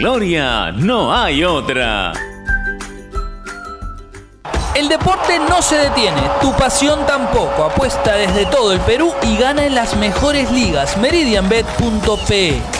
gloria no hay otra. El deporte no se detiene, tu pasión tampoco. Apuesta desde todo el Perú y gana en las mejores ligas. Meridianbet.pe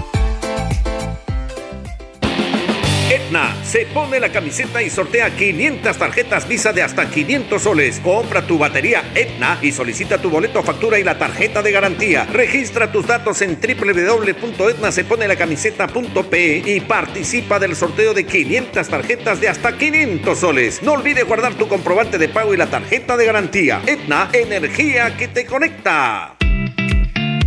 Se pone la camiseta y sortea 500 tarjetas Visa de hasta 500 soles. Compra tu batería Etna y solicita tu boleto, factura y la tarjeta de garantía. Registra tus datos en www.etnaseponelacamiseta.pe y participa del sorteo de 500 tarjetas de hasta 500 soles. No olvides guardar tu comprobante de pago y la tarjeta de garantía. Etna, energía que te conecta.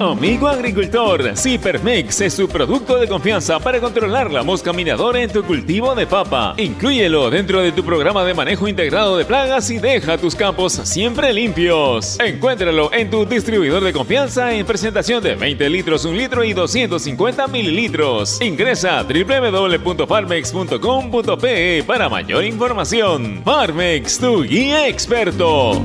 Amigo agricultor, Cipermex es su producto de confianza para controlar la mosca minadora en tu cultivo de papa. Inclúyelo dentro de tu programa de manejo integrado de plagas y deja tus campos siempre limpios. Encuéntralo en tu distribuidor de confianza en presentación de 20 litros, 1 litro y 250 mililitros. Ingresa a www.farmex.com.pe para mayor información. Farmex, tu guía experto.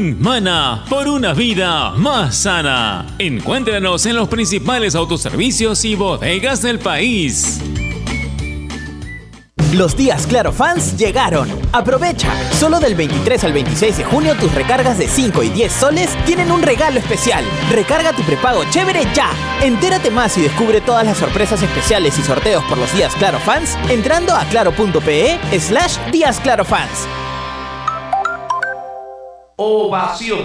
Mana por una vida más sana. Encuéntranos en los principales autoservicios y bodegas del país. Los días Claro Fans llegaron. Aprovecha. Solo del 23 al 26 de junio tus recargas de 5 y 10 soles tienen un regalo especial. Recarga tu prepago chévere ya. Entérate más y descubre todas las sorpresas especiales y sorteos por los días Claro Fans entrando a claro.pe slash días Claro Fans ovación.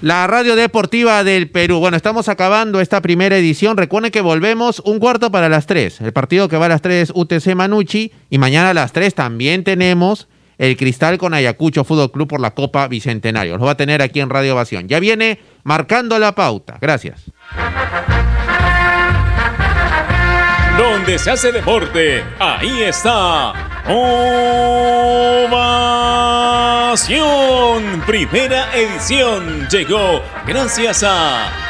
La radio deportiva del Perú. Bueno, estamos acabando esta primera edición. Recuerden que volvemos un cuarto para las tres. El partido que va a las tres UTC Manucci. Y mañana a las tres también tenemos el Cristal con Ayacucho Fútbol Club por la Copa Bicentenario. Lo va a tener aquí en Radio Ovación. Ya viene marcando la pauta. Gracias. Donde se hace deporte, ahí está. Primera edición llegó gracias a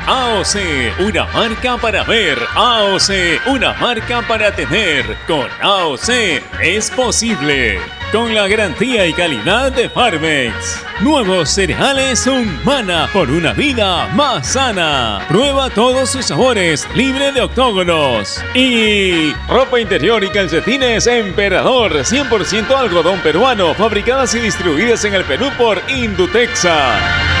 AOC, una marca para ver. AOC, una marca para tener. Con AOC es posible. Con la garantía y calidad de Farmex. Nuevos cereales Humana por una vida más sana. Prueba todos sus sabores, libre de octógonos. Y ropa interior y calcetines Emperador, 100% algodón peruano, fabricadas y distribuidas en el Perú por Indutexa.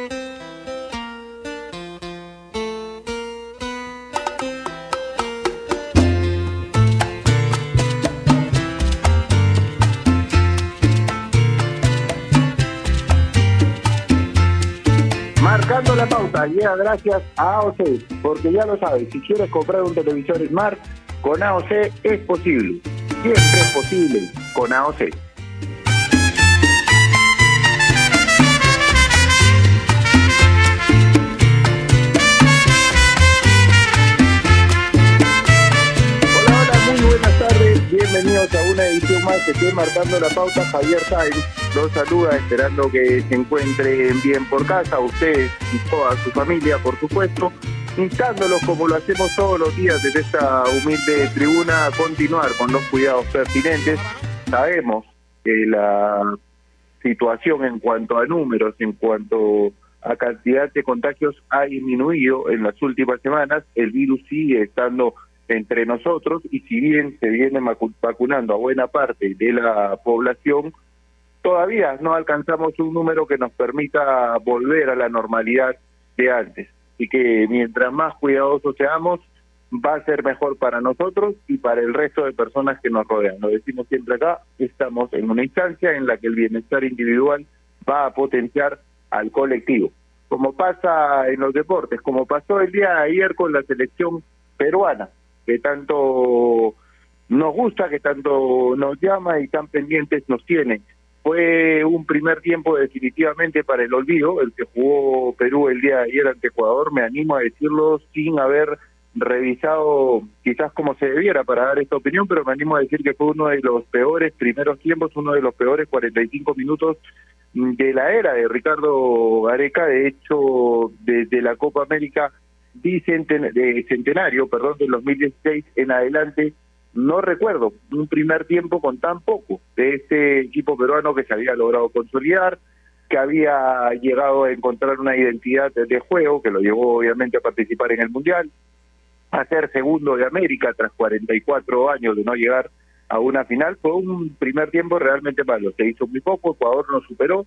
Gracias a AOC, porque ya lo sabes, si quieres comprar un televisor Smart, con AOC es posible. Siempre es posible con AOC. Hola, muy buenas tardes. Bienvenidos a una edición más de Marcando la Pauta. Javier Sáenz los saluda esperando que se encuentren bien por casa, ustedes y toda su familia, por supuesto. Instándolos como lo hacemos todos los días desde esta humilde tribuna a continuar con los cuidados pertinentes. Sabemos que la situación en cuanto a números, en cuanto a cantidad de contagios ha disminuido en las últimas semanas, el virus sigue estando entre nosotros y si bien se viene vacunando a buena parte de la población, todavía no alcanzamos un número que nos permita volver a la normalidad de antes. Así que mientras más cuidadosos seamos, va a ser mejor para nosotros y para el resto de personas que nos rodean. Lo decimos siempre acá, estamos en una instancia en la que el bienestar individual va a potenciar al colectivo. Como pasa en los deportes, como pasó el día de ayer con la selección peruana, que tanto nos gusta, que tanto nos llama y tan pendientes nos tiene. Fue un primer tiempo definitivamente para el olvido, el que jugó Perú el día de ayer ante Ecuador, me animo a decirlo sin haber revisado quizás como se debiera para dar esta opinión, pero me animo a decir que fue uno de los peores primeros tiempos, uno de los peores 45 minutos de la era de Ricardo Gareca, de hecho desde la Copa América bicenten- de centenario, perdón, del 2016 en adelante, no recuerdo un primer tiempo con tan poco de este equipo peruano que se había logrado consolidar, que había llegado a encontrar una identidad de juego que lo llevó obviamente a participar en el Mundial, a ser segundo de América tras 44 años de no llegar a una final. Fue un primer tiempo realmente malo. Se hizo muy poco, Ecuador no superó.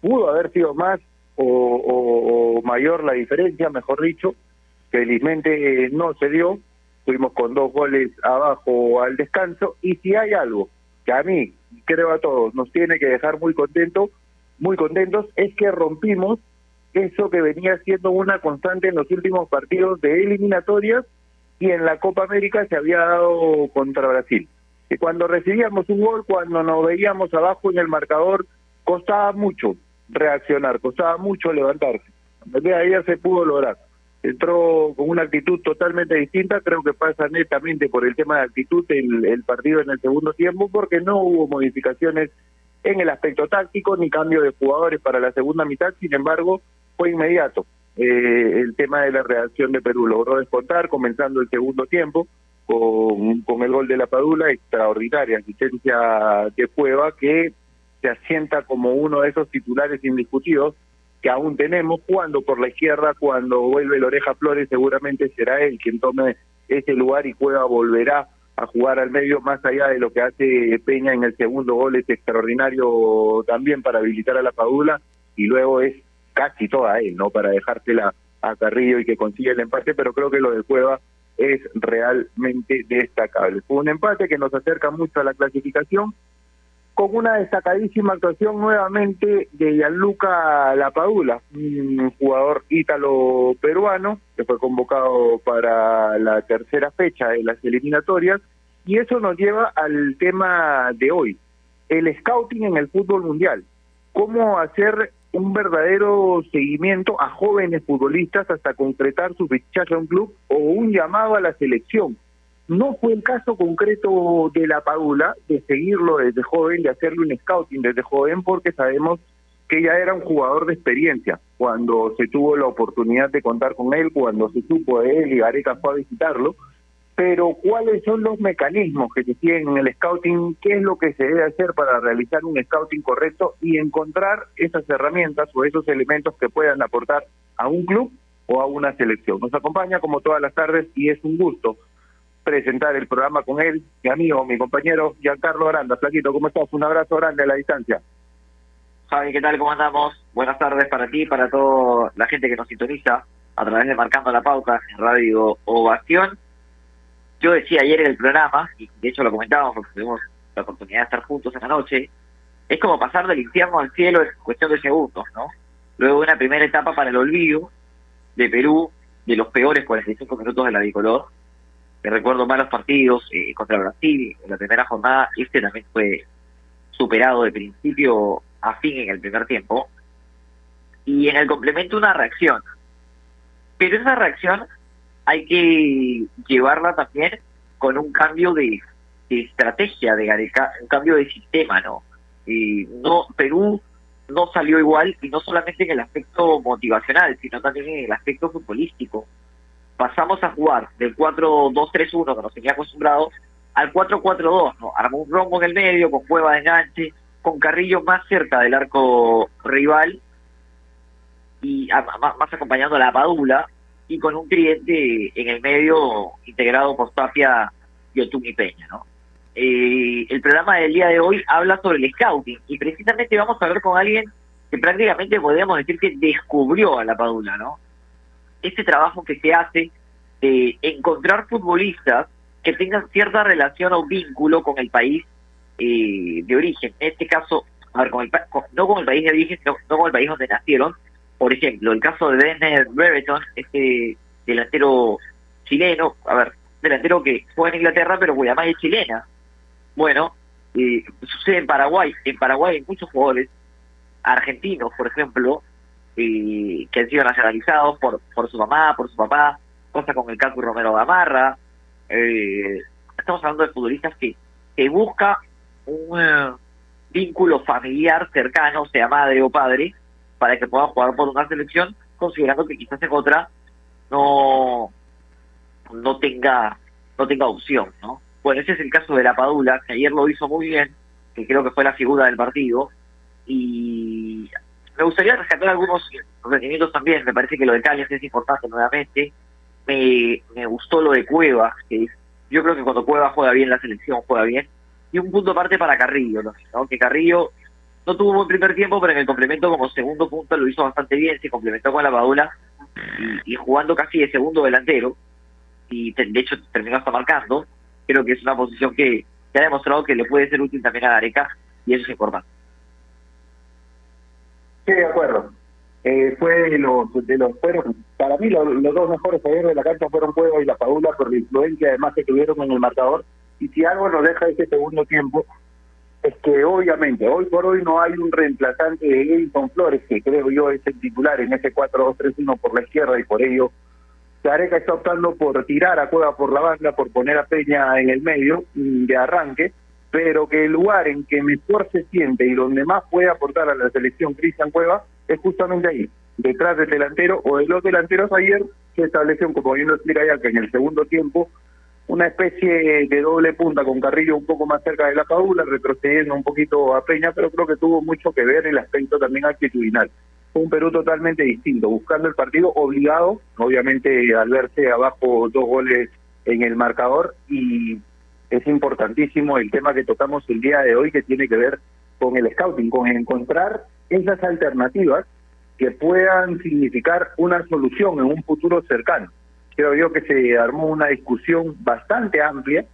Pudo haber sido más o, o- o mayor la diferencia, mejor dicho. Felizmente eh, no se dio. Fuimos con dos goles abajo al descanso. Y si hay algo que a mí, creo a todos, nos tiene que dejar muy contentos, muy contentos, es que rompimos eso que venía siendo una constante en los últimos partidos de eliminatorias y en la Copa América se había dado contra Brasil. Que cuando recibíamos un gol, cuando nos veíamos abajo en el marcador, costaba mucho reaccionar, costaba mucho levantarse. De ayer se pudo lograr. Entró con una actitud totalmente distinta, creo que pasa netamente por el tema de actitud el, el partido en el segundo tiempo, porque no hubo modificaciones en el aspecto táctico ni cambio de jugadores para la segunda mitad, sin embargo, fue inmediato. Eh, el tema de la reacción de Perú logró descontar, comenzando el segundo tiempo, con, con el gol de la Padula, extraordinaria asistencia de Cueva, que se asienta como uno de esos titulares indiscutidos que aún tenemos, cuando por la izquierda, cuando vuelve el Oreja Flores, seguramente será él quien tome ese lugar y Cueva volverá a jugar al medio más allá de lo que hace Peña en el segundo gol, es extraordinario también para habilitar a la Padula y luego es casi toda él, ¿no? Para dejársela a Carrillo y que consiga el empate, pero creo que lo de Cueva es realmente destacable. Fue un empate que nos acerca mucho a la clasificación, con una destacadísima actuación nuevamente de Gianluca Lapadula, un jugador ítalo-peruano que fue convocado para la tercera fecha de las eliminatorias, y eso nos lleva al tema de hoy, el scouting en el fútbol mundial. ¿Cómo hacer un verdadero seguimiento a jóvenes futbolistas hasta concretar su fichaje a un club o un llamado a la selección? No fue el caso concreto de la Padula, de seguirlo desde joven, de hacerle un scouting desde joven, porque sabemos que ya era un jugador de experiencia cuando se tuvo la oportunidad de contar con él, cuando se supo de él y Gareca fue a visitarlo. Pero ¿cuáles son los mecanismos que se tienen en el scouting? ¿Qué es lo que se debe hacer para realizar un scouting correcto y encontrar esas herramientas o esos elementos que puedan aportar a un club o a una selección? Nos acompaña como todas las tardes y es un gusto presentar el programa con él, mi amigo, mi compañero Giancarlo Aranda. Flaquito, ¿cómo estás? Un abrazo grande a la distancia. Javi, ¿qué tal? ¿Cómo andamos? Buenas tardes para ti para toda la gente que nos sintoniza a través de Marcando la Pauta en Radio Ovación. Yo decía ayer en el programa, y de hecho lo comentábamos porque tuvimos la oportunidad de estar juntos en la noche, es como pasar del infierno al cielo en cuestión de segundos, ¿no? Luego de una primera etapa para el olvido de Perú, de los peores 45 minutos de la bicolor, recuerdo malos partidos eh, contra Brasil en la primera jornada, este también fue superado de principio a fin en el primer tiempo. Y en el complemento una reacción. Pero esa reacción hay que llevarla también con un cambio de, estrategia de Gareca, un cambio de sistema, ¿no? Y no Perú no salió igual y no solamente en el aspecto motivacional, sino también en el aspecto futbolístico pasamos a jugar del 4-2-3-1 que nos tenía acostumbrados al 4-4-2, ¿no? Armó un rombo en el medio, con cueva de enganche, con Carrillo más cerca del arco rival y más, acompañando a la Padula y con un cliente en el medio integrado por Tapia y Otumi Peña, ¿no? Eh, el programa del día de hoy habla sobre el scouting y precisamente vamos a hablar con alguien que prácticamente podríamos decir que descubrió a la Padula, ¿no? Este trabajo que se hace de encontrar futbolistas que tengan cierta relación o vínculo con el país eh, de origen. En este caso, a ver, con el, no con el país de origen, no con el país donde nacieron. Por ejemplo, el caso de Denner Brereton, este delantero chileno, a ver, delantero que juega en Inglaterra, pero cuya es chilena. Bueno, eh, sucede en Paraguay. En Paraguay hay muchos jugadores argentinos, por ejemplo, y que han sido nacionalizados por, por su mamá, por su papá, cosa con el Cacu Romero Gamarra. Eh, estamos hablando de futbolistas que, que busca un eh, vínculo familiar cercano, sea madre o padre, para que puedan jugar por una selección, considerando que quizás en otra no, no tenga no tenga opción, ¿no? Bueno, ese es el caso de la Padula, que ayer lo hizo muy bien, que creo que fue la figura del partido, y me gustaría rescatar algunos rendimientos también. Me parece que lo de Cañas es importante nuevamente. Me, me gustó lo de Cueva, que yo creo que cuando Cueva juega bien, la selección juega bien. Y un punto aparte para Carrillo, ¿no? que Carrillo no tuvo un buen primer tiempo, pero en el complemento como segundo punto lo hizo bastante bien, se complementó con la Padula y, jugando casi de segundo delantero. Y de hecho terminó hasta marcando. Creo que es una posición que, que ha demostrado que le puede ser útil también a Gareca y eso es importante. Sí, de acuerdo. Eh, fue los, de los fueron, para mí los, dos mejores jugadores de la cancha fueron Cueva y la Padula por la influencia además que tuvieron en el marcador. Y si algo nos deja ese segundo tiempo, es que obviamente hoy por hoy no hay un reemplazante de Edison Flores, que creo yo es el titular en ese 4-2-3-1 por la izquierda y por ello Gareca está optando por tirar a Cueva por la banda, por poner a Peña en el medio mm, de arranque, pero que el lugar en que mejor se siente y donde más puede aportar a la selección Cristian Cueva es justamente ahí, detrás del delantero o de los delanteros ayer se estableció, como bien lo explica ya, que en el segundo tiempo una especie de doble punta con Carrillo un poco más cerca de la Paula, retrocediendo un poquito a Peña, pero creo que tuvo mucho que ver el aspecto también actitudinal. Fue un Perú totalmente distinto, buscando el partido obligado, obviamente al verse abajo dos goles en el marcador y es importantísimo el tema que tocamos el día de hoy que tiene que ver con el scouting, con encontrar esas alternativas que puedan significar una solución en un futuro cercano creo yo que se armó una discusión bastante amplia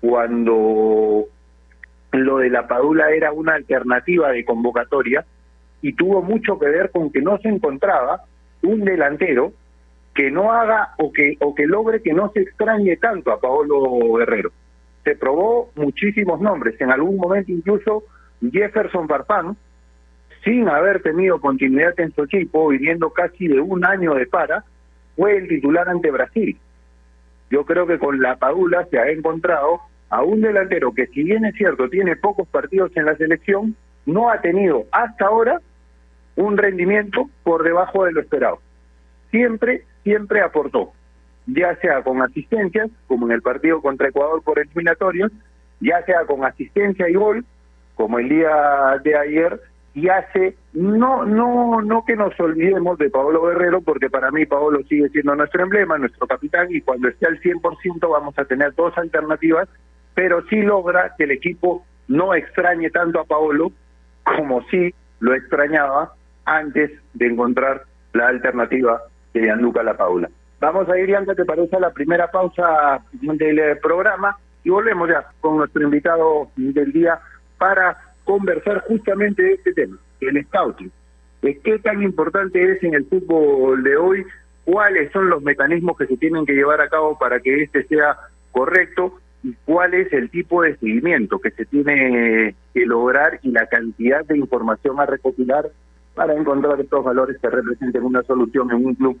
cuando lo de la Padula era una alternativa de convocatoria y tuvo mucho que ver con que no se encontraba un delantero que no haga o que o que logre que no se extrañe tanto a Paolo Guerrero. Se probó muchísimos nombres, en algún momento incluso Jefferson Farfán, sin haber tenido continuidad en su equipo, viviendo casi de un año de para, fue el titular ante Brasil. Yo creo que con la Padula se ha encontrado a un delantero que si bien es cierto tiene pocos partidos en la selección, no ha tenido hasta ahora un rendimiento por debajo de lo esperado. Siempre, siempre aportó, ya sea con asistencias, como en el partido contra Ecuador por eliminatorios, ya sea con asistencia y gol, como el día de ayer, y hace no no no que nos olvidemos de Paolo Guerrero porque para mí Paolo sigue siendo nuestro emblema, nuestro capitán y cuando esté al 100% vamos a tener dos alternativas, pero sí logra que el equipo no extrañe tanto a Paolo como sí lo extrañaba antes de encontrar la alternativa de Gianluca La Paula. Vamos a ir, Bianca, ¿te parece a la primera pausa del programa? Y volvemos ya con nuestro invitado del día para conversar justamente de este tema, el scouting. ¿Qué tan importante es en el fútbol de hoy? ¿Cuáles son los mecanismos que se tienen que llevar a cabo para que este sea correcto? ¿Y cuál es el tipo de seguimiento que se tiene que lograr y la cantidad de información a recopilar para encontrar estos valores que representen una solución en un club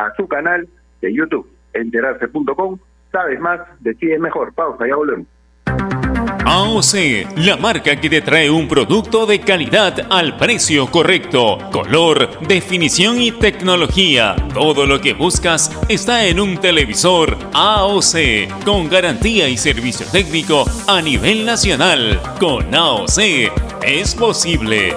a su canal de YouTube enterarse.com. Sabes más, decides mejor. Pausa, ya volvemos. AOC, la marca que te trae un producto de calidad al precio correcto, color, definición y tecnología. Todo lo que buscas está en un televisor AOC, con garantía y servicio técnico a nivel nacional. Con AOC es posible.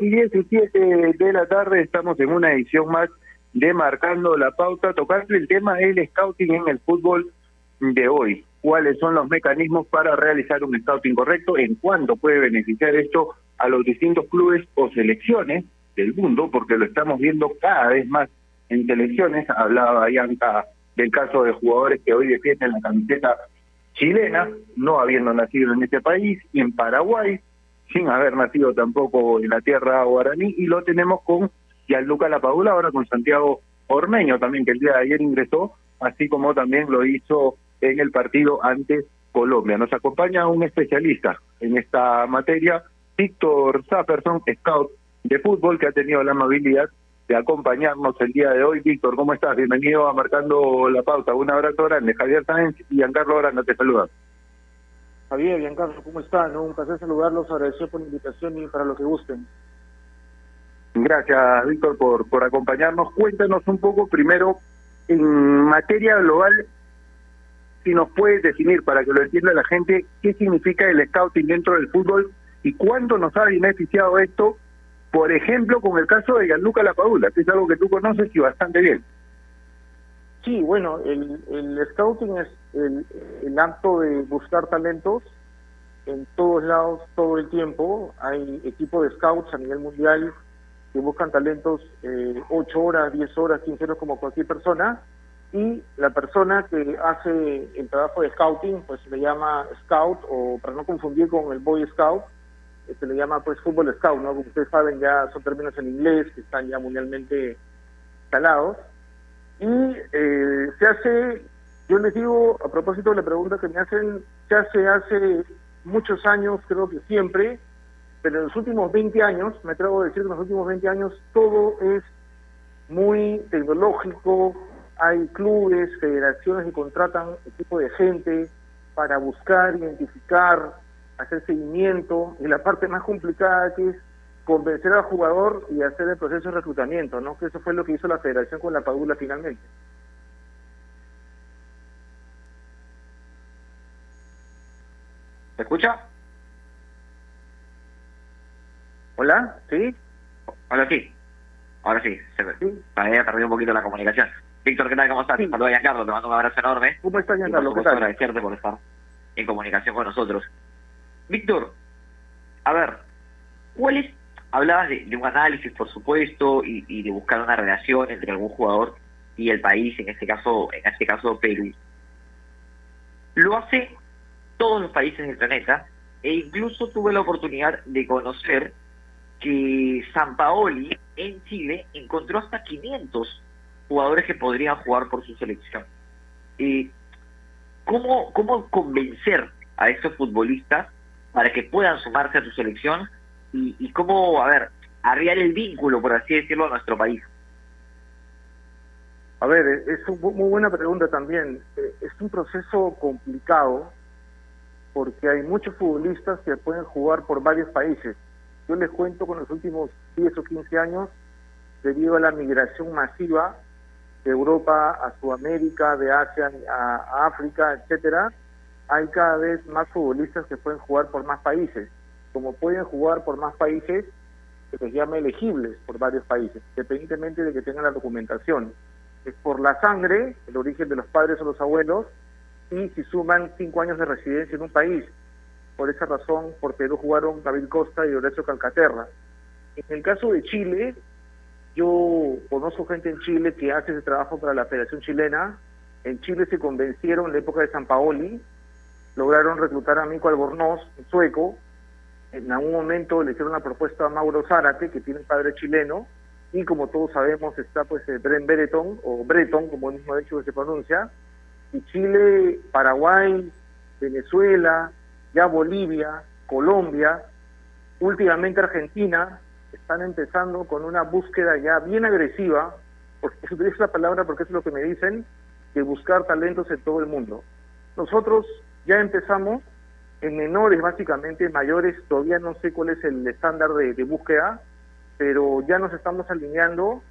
Y 17 de la tarde estamos en una edición más de Marcando la Pauta, tocando el tema del scouting en el fútbol de hoy. cuáles son los mecanismos para realizar un scouting correcto, en cuánto puede beneficiar esto a los distintos clubes o selecciones del mundo, porque lo estamos viendo cada vez más en selecciones. Hablaba Bianca del caso de jugadores que hoy defienden la camiseta chilena, no habiendo nacido en este país, en Paraguay, sin haber nacido tampoco en la tierra guaraní, y lo tenemos con Gianluca Lapadula, ahora con Santiago Ormeño también, que el día de ayer ingresó, así como también lo hizo en el partido ante Colombia. Nos acompaña un especialista en esta materia, Víctor Safferson, scout de fútbol, que ha tenido la amabilidad de acompañarnos el día de hoy. Víctor, ¿cómo estás? Bienvenido a Marcando la Pauta. Un abrazo grande. Javier Sáenz y Giancarlo Aranda te saludan. Javier, Giancarlo, ¿cómo están? Un placer saludarlos, agradecer por la invitación y para lo que gusten. Gracias, Víctor, por, por acompañarnos. Cuéntanos un poco, primero, en materia global, si nos puedes definir, para que lo entienda la gente, qué significa el scouting dentro del fútbol y cuánto nos ha beneficiado esto por ejemplo, con el caso de Gianluca Lapadula, que es algo que tú conoces y bastante bien. Sí, bueno, el, el scouting es el, el acto de buscar talentos en todos lados, todo el tiempo. Hay equipos de scouts a nivel mundial que buscan talentos eh, 8 horas, 10 horas, 15 horas como cualquier persona. Y la persona que hace el trabajo de scouting, pues se le llama scout, o para no confundir con el boy scout, se le llama pues fútbol scout, ¿no? Como ustedes saben ya son términos en inglés que están ya mundialmente instalados. Y eh, se hace, yo les digo, a propósito de la pregunta que me hacen, se hace hace muchos años, creo que siempre, pero en los últimos 20 años, me atrevo a decir que en los últimos 20 años todo es muy tecnológico, hay clubes, federaciones que contratan equipo de gente para buscar, identificar, hacer seguimiento y la parte más complicada que es convencer al jugador y hacer el proceso de reclutamiento, ¿no? Que eso fue lo que hizo la federación con la Padula finalmente. ¿Se escucha? Hola, ¿sí? Hola, sí. Ahora sí, se ¿Sí? había perdido un poquito la comunicación. Víctor, ¿qué tal? ¿Cómo estás? Sí. Saludos a Giancarlo, te mando un abrazo enorme. ¿Cómo estás, Giancarlo? ¿Qué tal? agradecerte por estar en comunicación con nosotros. Víctor, a ver, ¿cuál es? Hablabas de, un análisis, por supuesto, y, de buscar una relación entre algún jugador y el país, en este caso, en este caso Perú. Lo hace todos los países del planeta, e incluso tuve la oportunidad de conocer que San Paoli en Chile encontró hasta 500 jugadores que podrían jugar por su selección. Eh, ¿cómo, ¿Cómo convencer a esos futbolistas para que puedan sumarse a tu selección y, cómo, a ver, arriar el vínculo, por así decirlo, a nuestro país? A ver, es una muy buena pregunta también. Eh, es un proceso complicado porque hay muchos futbolistas que pueden jugar por varios países. Yo les cuento con los últimos 10 o 15 años, debido a la migración masiva de Europa a Sudamérica, de Asia a, África, etcétera, hay cada vez más futbolistas que pueden jugar por más países. Como pueden jugar por más países, se les llama elegibles por varios países, independientemente de que tengan la documentación. Es por la sangre, el origen de los padres o los abuelos, y si suman cinco años de residencia en un país. Por esa razón, por Perú jugaron David Costa y Horacio Calcaterra. En el caso de Chile, yo conozco gente en Chile que hace ese trabajo para la Federación Chilena. En Chile se convencieron en la época de San Paoli lograron reclutar a Mico Albornoz, sueco. En algún momento le hicieron una propuesta a Mauro Zárate, que tiene padre chileno, y como todos sabemos está pues Bren Breton, o Breton, como el mismo hecho que se pronuncia, y Chile, Paraguay, Venezuela, ya Bolivia, Colombia, últimamente Argentina, están empezando con una búsqueda ya bien agresiva, porque se utiliza la palabra porque es lo que me dicen, de buscar talentos en todo el mundo. Nosotros ya empezamos en menores, básicamente, mayores, todavía no sé cuál es el estándar de, búsqueda, pero ya nos estamos alineando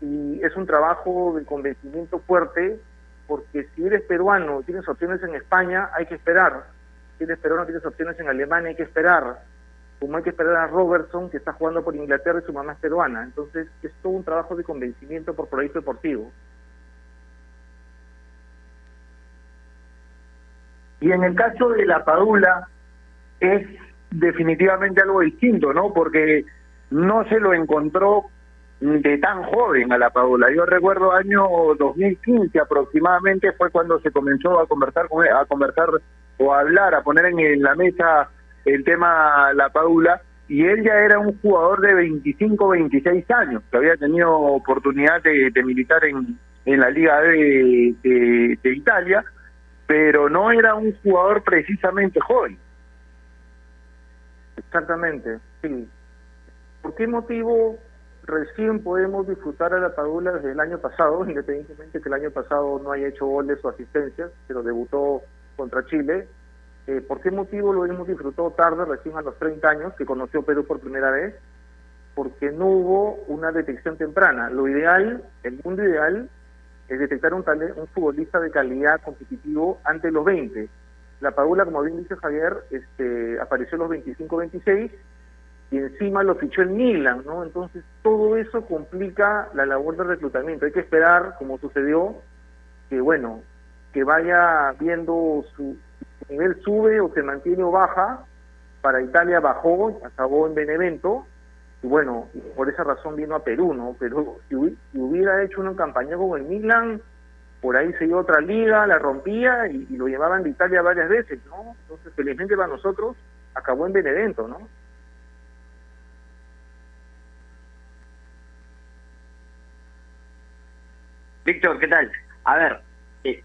y es un trabajo de convencimiento fuerte, porque si eres peruano y tienes opciones en España, hay que esperar. Si eres peruano y tienes opciones en Alemania, hay que esperar. Como hay que esperar a Robertson, que está jugando por Inglaterra y su mamá es peruana. Entonces, es todo un trabajo de convencimiento por proyecto deportivo. Y en el caso de la Padula es definitivamente algo distinto, ¿no? Porque no se lo encontró de tan joven a la Padula. Yo recuerdo año 2015 aproximadamente fue cuando se comenzó a conversar con a conversar o a hablar, a poner en, la mesa el tema la Padula y él ya era un jugador de 25, 26 años, que había tenido oportunidad de, militar en, en la Liga de, de Italia, pero no era un jugador precisamente joven. Exactamente, sí. ¿Por qué motivo recién podemos disfrutar a la Padula desde el año pasado, independientemente que el año pasado no haya hecho goles o asistencias, pero debutó contra Chile? Eh, ¿Por qué motivo lo hemos disfrutado tarde, recién a los 30 años, que conoció Perú por primera vez? Porque no hubo una detección temprana. Lo ideal, el mundo ideal, es detectar un, un futbolista de calidad competitivo antes de los 20 la Padula, como bien dice Javier, este, apareció los 25-26 y encima lo fichó el Milan, ¿no? Entonces todo eso complica la labor de reclutamiento. Hay que esperar, como sucedió, que bueno, que vaya viendo su, nivel sube o se mantiene o baja. Para Italia bajó, acabó en Benevento, y bueno, por esa razón vino a Perú, ¿no? Pero si hubiera hecho una campaña con el Milan, por ahí se dio otra liga, la rompía y, lo llevaban de Italia varias veces, ¿no? Entonces, felizmente para nosotros, acabó en Benevento, ¿no? Víctor, ¿qué tal? A ver, eh,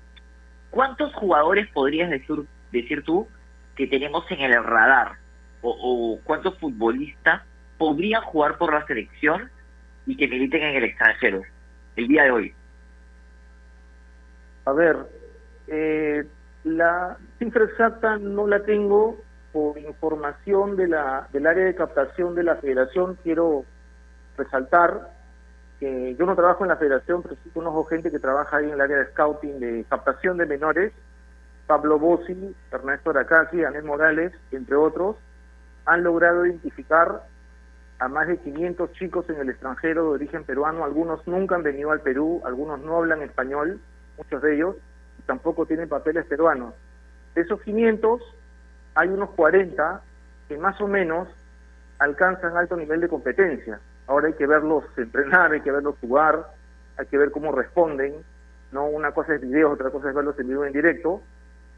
¿cuántos jugadores podrías decir, tú que tenemos en el radar? O, o, cuántos futbolistas podrían jugar por la selección y que militen en el extranjero el día de hoy? A ver, eh, la cifra exacta no la tengo por información de la, del área de captación de la federación. Quiero resaltar yo no trabajo en la federación, pero sí conozco gente que trabaja ahí en el área de scouting, de captación de menores. Pablo Bossi, Ernesto Aracaki, Anel Morales, entre otros, han logrado identificar a más de 500 chicos en el extranjero de origen peruano. Algunos nunca han venido al Perú, algunos no hablan español muchos de ellos tampoco tienen papeles peruanos. De esos 500, hay unos 40 que más o menos alcanzan alto nivel de competencia. Ahora hay que verlos entrenar, hay que verlos jugar, hay que ver cómo responden. no Una cosa es video, otra cosa es verlos en vivo en directo.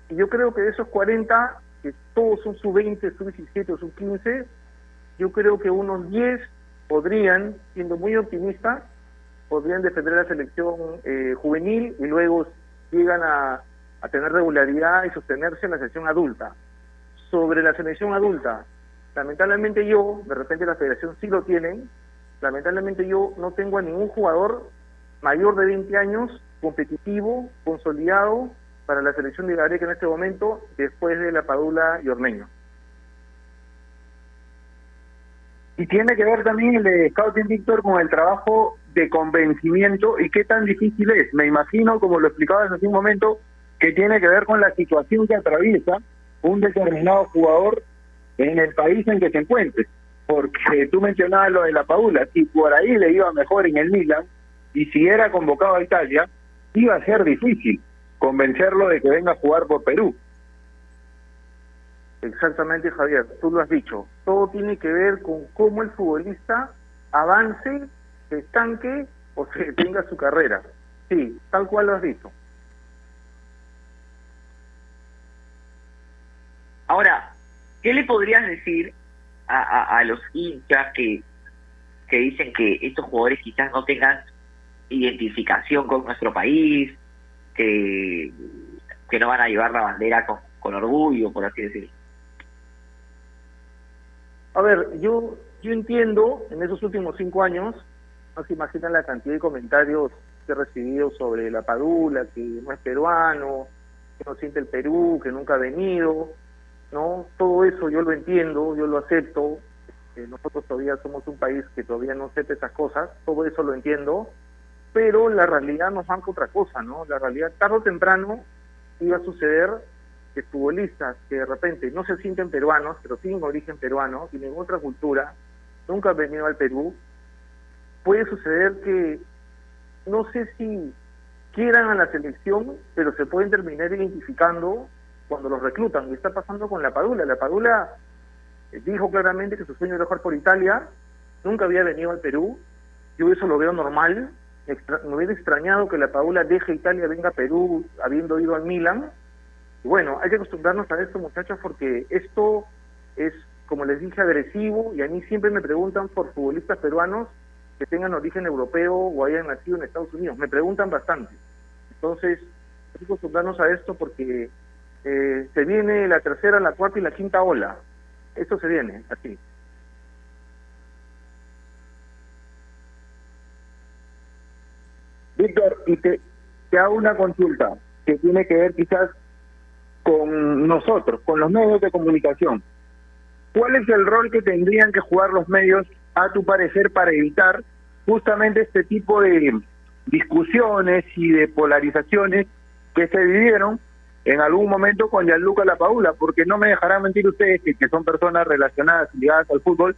Y yo creo que de esos 40, que todos son sub-20, sub-17 o sub-15, yo creo que unos 10 podrían, siendo muy optimistas, podrían defender la selección eh, juvenil y luego llegan a, tener regularidad y sostenerse en la selección adulta. Sobre la selección adulta, lamentablemente yo, de repente la federación sí lo tienen, lamentablemente yo no tengo a ningún jugador mayor de 20 años, competitivo, consolidado para la selección de Gareca en este momento, después de la Padula y Ormeño. Y tiene que ver también el de Scouting Víctor con el trabajo de convencimiento y qué tan difícil es. Me imagino, como lo explicabas hace un momento, que tiene que ver con la situación que atraviesa un determinado jugador en el país en que se encuentre. Porque tú mencionabas lo de la Paula, si por ahí le iba mejor en el Milan y si era convocado a Italia, iba a ser difícil convencerlo de que venga a jugar por Perú. Exactamente, Javier, tú lo has dicho. Todo tiene que ver con cómo el futbolista avance, se estanque o se tenga su carrera. Sí, tal cual lo has dicho. Ahora, ¿qué le podrías decir a, a, los hinchas que, que dicen que estos jugadores quizás no tengan identificación con nuestro país, que, que no van a llevar la bandera con, con orgullo, por así decirlo? A ver, yo, yo entiendo en esos últimos cinco años, no se imaginan la cantidad de comentarios que he recibido sobre la Padula, que no es peruano, que no siente el Perú, que nunca ha venido, ¿no? Todo eso yo lo entiendo, yo lo acepto. Eh, nosotros todavía somos un país que todavía no acepta esas cosas, todo eso lo entiendo, pero la realidad nos marca otra cosa, ¿no? La realidad tarde o temprano iba a suceder que futbolistas que de repente no se sienten peruanos, pero tienen origen peruano, tienen otra cultura, nunca han venido al Perú, puede suceder que no sé si quieran a la selección, pero se pueden terminar identificando cuando los reclutan. Y está pasando con la Padula. La Padula eh, dijo claramente que su sueño era jugar por Italia, nunca había venido al Perú. Yo eso lo veo normal. me hubiera extrañado que la Padula deje Italia, venga a Perú, habiendo ido al Milan. Y bueno, hay que acostumbrarnos a esto, muchachos, porque esto es, como les dije, agresivo. Y a mí siempre me preguntan por futbolistas peruanos que tengan origen europeo o hayan nacido en Estados Unidos. Me preguntan bastante. Entonces, hay que acostumbrarnos a esto porque eh, se viene la tercera, la cuarta y la quinta ola. Esto se viene así. Víctor, y te, te hago una consulta que tiene que ver quizás con nosotros, con los medios de comunicación. ¿Cuál es el rol que tendrían que jugar los medios, a tu parecer, para evitar justamente este tipo de discusiones y de polarizaciones que se vivieron en algún momento con Gianluca La Paula, porque no me dejarán mentir ustedes que, son personas relacionadas, ligadas al fútbol,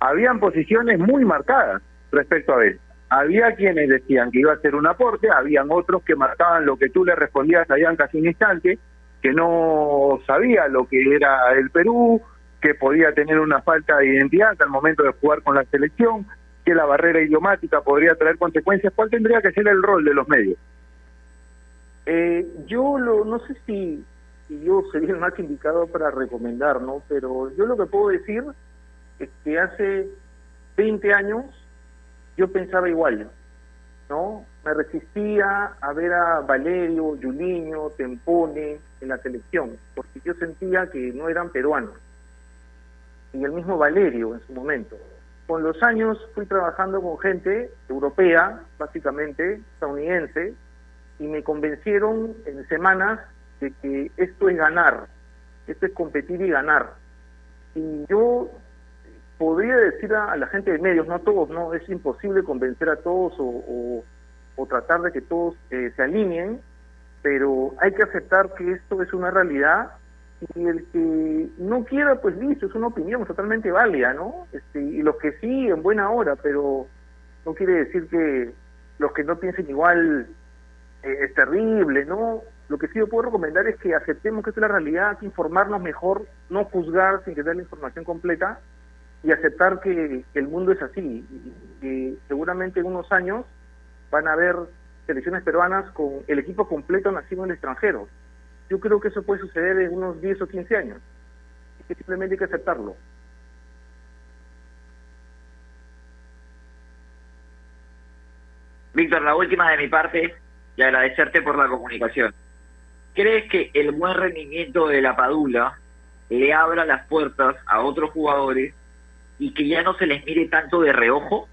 habían posiciones muy marcadas respecto a él. Había quienes decían que iba a ser un aporte, habían otros que marcaban lo que tú le respondías a casi un instante, que no sabía lo que era el Perú, que podía tener una falta de identidad al momento de jugar con la selección, que la barrera idiomática podría traer consecuencias. ¿Cuál tendría que ser el rol de los medios? Eh, yo lo, no sé si, yo sería el más indicado para recomendar, ¿no? Pero yo lo que puedo decir es que hace 20 años yo pensaba igual, ¿no? Me resistía a ver a Valerio, Juliño, Tempone en la selección, porque yo sentía que no eran peruanos. Y el mismo Valerio en su momento. Con los años fui trabajando con gente europea, básicamente, estadounidense, y me convencieron en semanas de que esto es ganar, esto es competir y ganar. Y yo podría decir a, la gente de medios, no a todos, no, es imposible convencer a todos o, tratar de que todos eh, se alineen, pero hay que aceptar que esto es una realidad y el que no quiera, pues listo, es una opinión totalmente válida, ¿no? Este, y los que sí, en buena hora, pero no quiere decir que los que no piensen igual eh, es terrible, ¿no? Lo que sí yo puedo recomendar es que aceptemos que es la realidad, que informarnos mejor, no juzgar sin que la información completa y aceptar que el mundo es así, y seguramente en unos años van a haber selecciones peruanas con el equipo completo nacido en el extranjero. Yo creo que eso puede suceder en unos 10 o 15 años. Que simplemente hay que aceptarlo. Víctor, la última de mi parte y agradecerte por la comunicación. ¿Crees que el buen rendimiento de la Padula le abra las puertas a otros jugadores y que ya no se les mire tanto de reojo?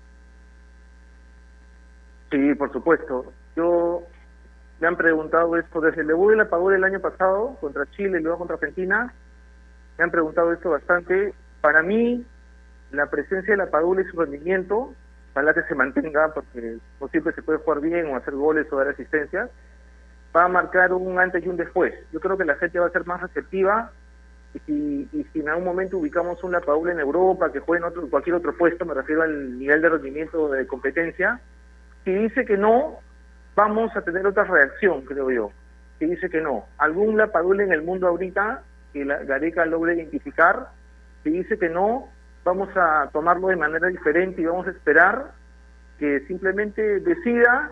Sí, por supuesto. Yo me han preguntado esto desde el debut de la Padula el año pasado contra Chile y luego contra Argentina. Me han preguntado esto bastante. Para mí, la presencia de la Padula y su rendimiento ojalá que se mantenga, porque no siempre se puede jugar bien o hacer goles o dar asistencias, va a marcar un antes y un después. Yo creo que la gente va a ser más receptiva y si, y si en algún momento ubicamos un Paula en Europa que juegue en otro, cualquier otro puesto, me refiero al nivel de rendimiento de competencia, si dice que no, vamos a tener otra reacción, creo yo. Si dice que no, algún Lapadula en el mundo ahorita que la Gareca logre identificar, si dice que no, vamos a tomarlo de manera diferente y vamos a esperar que simplemente decida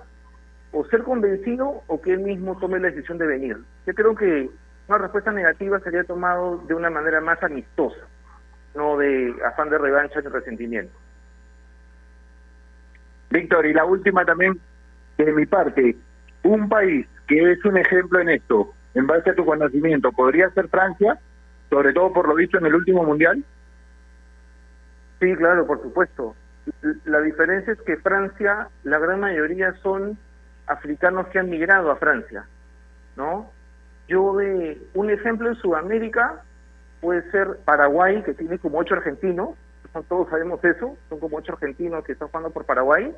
o ser convencido o que él mismo tome la decisión de venir. Yo creo que una respuesta negativa sería tomado de una manera más amistosa, no de afán de revancha ni resentimiento. Víctor, y la última también de mi parte, un país que es un ejemplo en esto, en base a tu conocimiento, ¿podría ser Francia? Sobre todo por lo visto en el último mundial. Sí, claro, por supuesto. La diferencia es que Francia, la gran mayoría son africanos que han migrado a Francia, ¿no? Yo de un ejemplo en Sudamérica puede ser Paraguay, que tiene como ocho argentinos, todos sabemos eso, son como ocho argentinos que están jugando por Paraguay,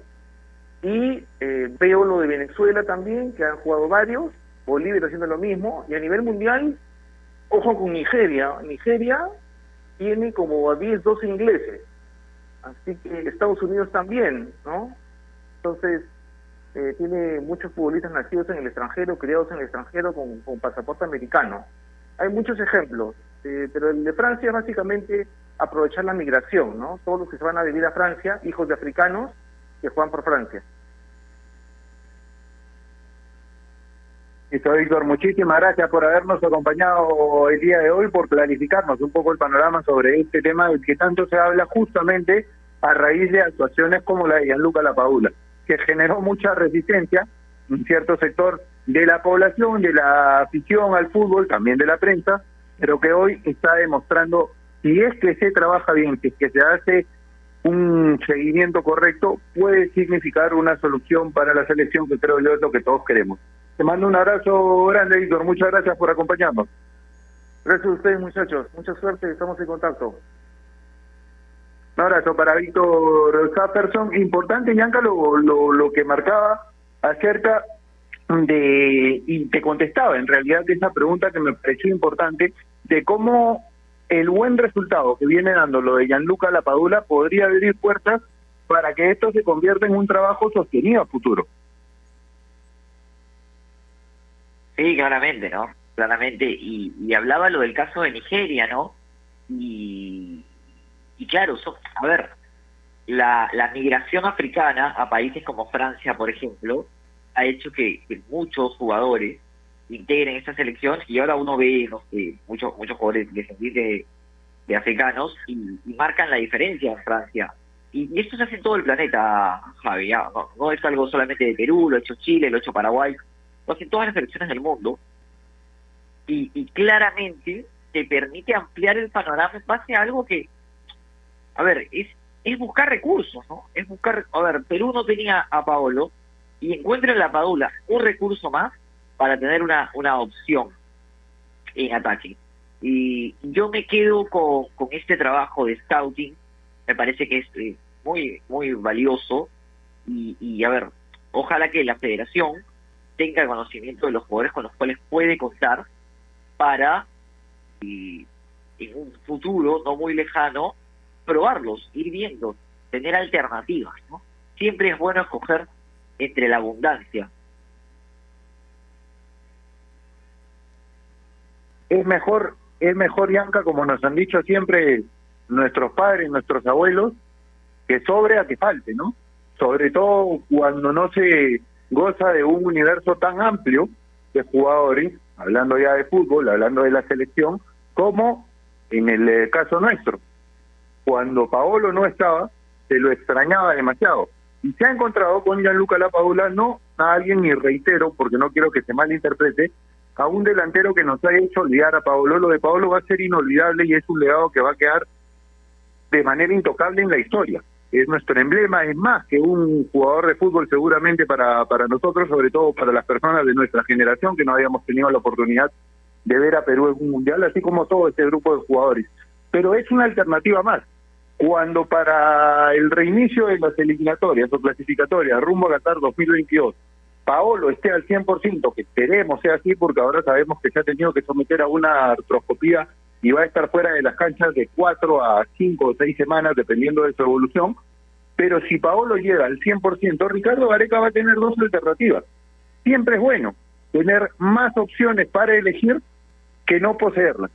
y eh, veo lo de Venezuela también, que han jugado varios, Bolivia haciendo lo mismo, y a nivel mundial, ojo con Nigeria, Nigeria tiene como a 10, 12 ingleses, Así que Estados Unidos también, ¿no? Entonces, eh, tiene muchos futbolistas nacidos en el extranjero, criados en el extranjero con, pasaporte americano. hay muchos ejemplos, eh, pero el de Francia es básicamente aprovechar la migración, ¿no? Todos los que se van a vivir a Francia, hijos de africanos que juegan por Francia. Listo, Víctor, muchísimas gracias por habernos acompañado el día de hoy, por clarificarnos un poco el panorama sobre este tema del que tanto se habla justamente a raíz de actuaciones como la de Gianluca Lapadula, que generó mucha resistencia en cierto sector de la población, de la afición al fútbol, también de la prensa, pero que hoy está demostrando si es que se trabaja bien, si es que se hace un seguimiento correcto, puede significar una solución para la selección, que creo yo es lo que todos queremos. Te mando un abrazo grande, Víctor. Muchas gracias por acompañarnos. Gracias a ustedes, muchachos. Mucha suerte, estamos en contacto. Un abrazo para Víctor Capperson. Importante, Yanka, lo, lo, lo que marcaba acerca de, y te contestaba en realidad esa pregunta que me pareció importante, de cómo el buen resultado que viene dando lo de Gianluca Lapadula podría abrir puertas para que esto se convierta en un trabajo sostenido a futuro. Sí, claramente, ¿no? Claramente. Y, y hablaba lo del caso de Nigeria, ¿no? Y, y claro, a ver, la, la migración africana a países como Francia, por ejemplo, ha hecho que, muchos jugadores integren esta selección y ahora uno ve no muchos muchos jugadores descendientes de, africanos y, marcan la diferencia en Francia. Y, esto se hace en todo el planeta, Javi. No, es algo solamente de Perú, lo ha hecho Chile, lo ha hecho Paraguay, lo hacen todas las selecciones del mundo. Y, y claramente te permite ampliar el panorama en base a algo que, a ver, es, es buscar recursos, ¿no? Es buscar, a ver, Perú no tenía a Paolo, y encuentra en la Padula un recurso más para tener una, una opción en ataque. Y yo me quedo con, con este trabajo de scouting, me parece que es eh, muy, muy valioso. Y, y a ver, ojalá que la federación tenga conocimiento de los jugadores con los cuales puede contar para y, en un futuro no muy lejano probarlos, ir viendo, tener alternativas. ¿no? Siempre es bueno escoger entre la abundancia. Es mejor, es mejor, Yanka, como nos han dicho siempre nuestros padres, nuestros abuelos, que sobre a que falte, ¿no? Sobre todo cuando no se goza de un universo tan amplio de jugadores, hablando ya de fútbol, hablando de la selección, como en el eh, caso nuestro. Cuando Paolo no estaba, se lo extrañaba demasiado y se ha encontrado con Gianluca Lapadula, no a alguien, ni reitero, porque no quiero que se malinterprete, a un delantero que nos ha hecho olvidar a Paolo. Lo de Paolo va a ser inolvidable y es un legado que va a quedar de manera intocable en la historia. Es nuestro emblema, es más que un jugador de fútbol seguramente para, para nosotros, sobre todo para las personas de nuestra generación que no habíamos tenido la oportunidad de ver a Perú en un mundial, así como todo este grupo de jugadores. Pero es una alternativa más cuando para el reinicio de las eliminatorias o clasificatorias rumbo a Qatar 2022, Paolo esté al 100%, que esperemos sea así, porque ahora sabemos que se ha tenido que someter a una artroscopía y va a estar fuera de las canchas de cuatro a cinco o seis semanas, dependiendo de su evolución. Pero si Paolo llega al 100%, Ricardo Gareca va a tener dos alternativas. Siempre es bueno tener más opciones para elegir que no poseerlas.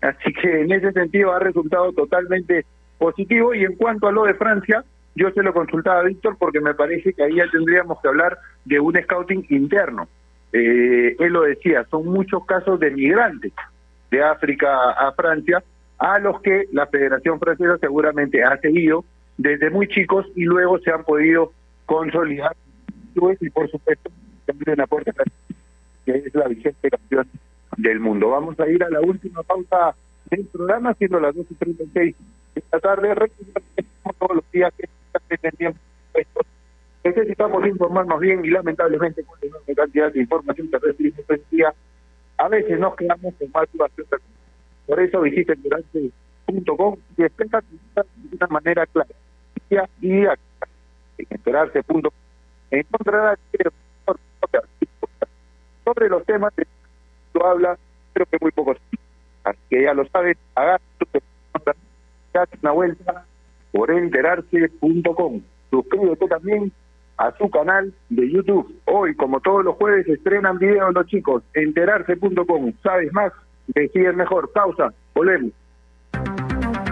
Así que en ese sentido ha resultado totalmente positivo. Y en cuanto a lo de Francia, yo se lo consultaba a Víctor porque me parece que ahí ya tendríamos que hablar de un scouting interno. Eh, él lo decía, son muchos casos de migrantes de África a Francia, a los que la Federación Francesa seguramente ha seguido desde muy chicos y luego se han podido consolidar y por supuesto también una puerta que es la vigente campeón del mundo. Vamos a ir a la última pausa del programa, siendo las 12.36 esta tarde todos los días que necesitamos informarnos bien y lamentablemente con la enorme cantidad de información que recibimos hoy día a veces nos quedamos con más dudas por eso visiten durante.com y explica de una manera clara y en enterarse.com encontrará sobre los temas de lo habla creo que muy pocos. Así que ya lo saben hagan una vuelta por enterarse.com. Suscríbete también a su canal de YouTube. Hoy, como todos los jueves, estrenan videos los chicos. Enterarse.com. Sabes más, deciden mejor. Pausa, volvemos.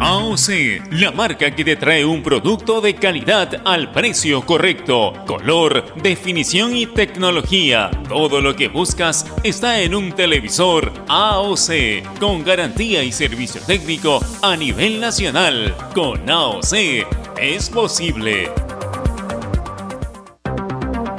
AOC, la marca que te trae un producto de calidad al precio correcto, color, definición y tecnología. Todo lo que buscas está en un televisor AOC, con garantía y servicio técnico a nivel nacional. Con AOC es posible.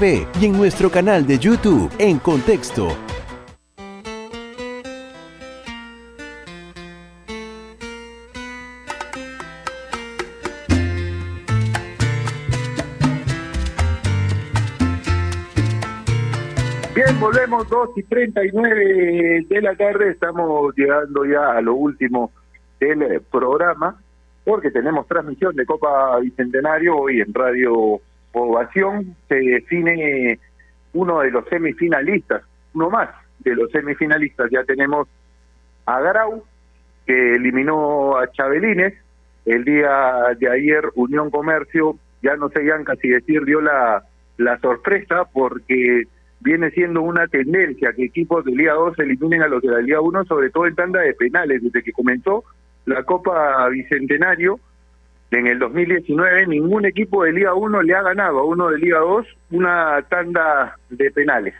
y en nuestro canal de YouTube en Contexto. Bien, volvemos 2 y 39 de la tarde. Estamos llegando ya a lo último del programa porque tenemos transmisión de Copa Bicentenario hoy en Radio Ovación. Se define uno de los semifinalistas, uno más de los semifinalistas. Ya tenemos a Grau, que eliminó a Chabelines. El día de ayer, Unión Comercio, ya no sé, Yanka, si decir, dio la, la sorpresa porque viene siendo una tendencia que equipos de Liga 2 eliminen a los de la Liga 1, sobre todo en tanda de penales. Desde que comenzó la Copa Bicentenario, en el 2019, ningún equipo de Liga 1 le ha ganado a uno de Liga 2 una tanda de penales.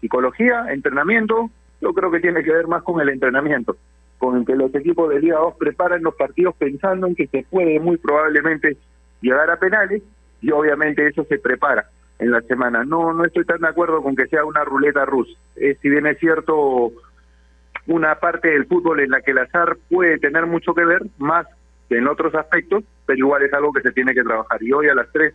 Psicología, entrenamiento, yo creo que tiene que ver más con el entrenamiento, con que los equipos de Liga 2 preparan los partidos pensando en que se puede muy probablemente llegar a penales y obviamente eso se prepara en la semana. No, no estoy tan de acuerdo con que sea una ruleta rusa. Eh, si bien es cierto una parte del fútbol en la que el azar puede tener mucho que ver, más que en otros aspectos, pero igual es algo que se tiene que trabajar. Y hoy a las 3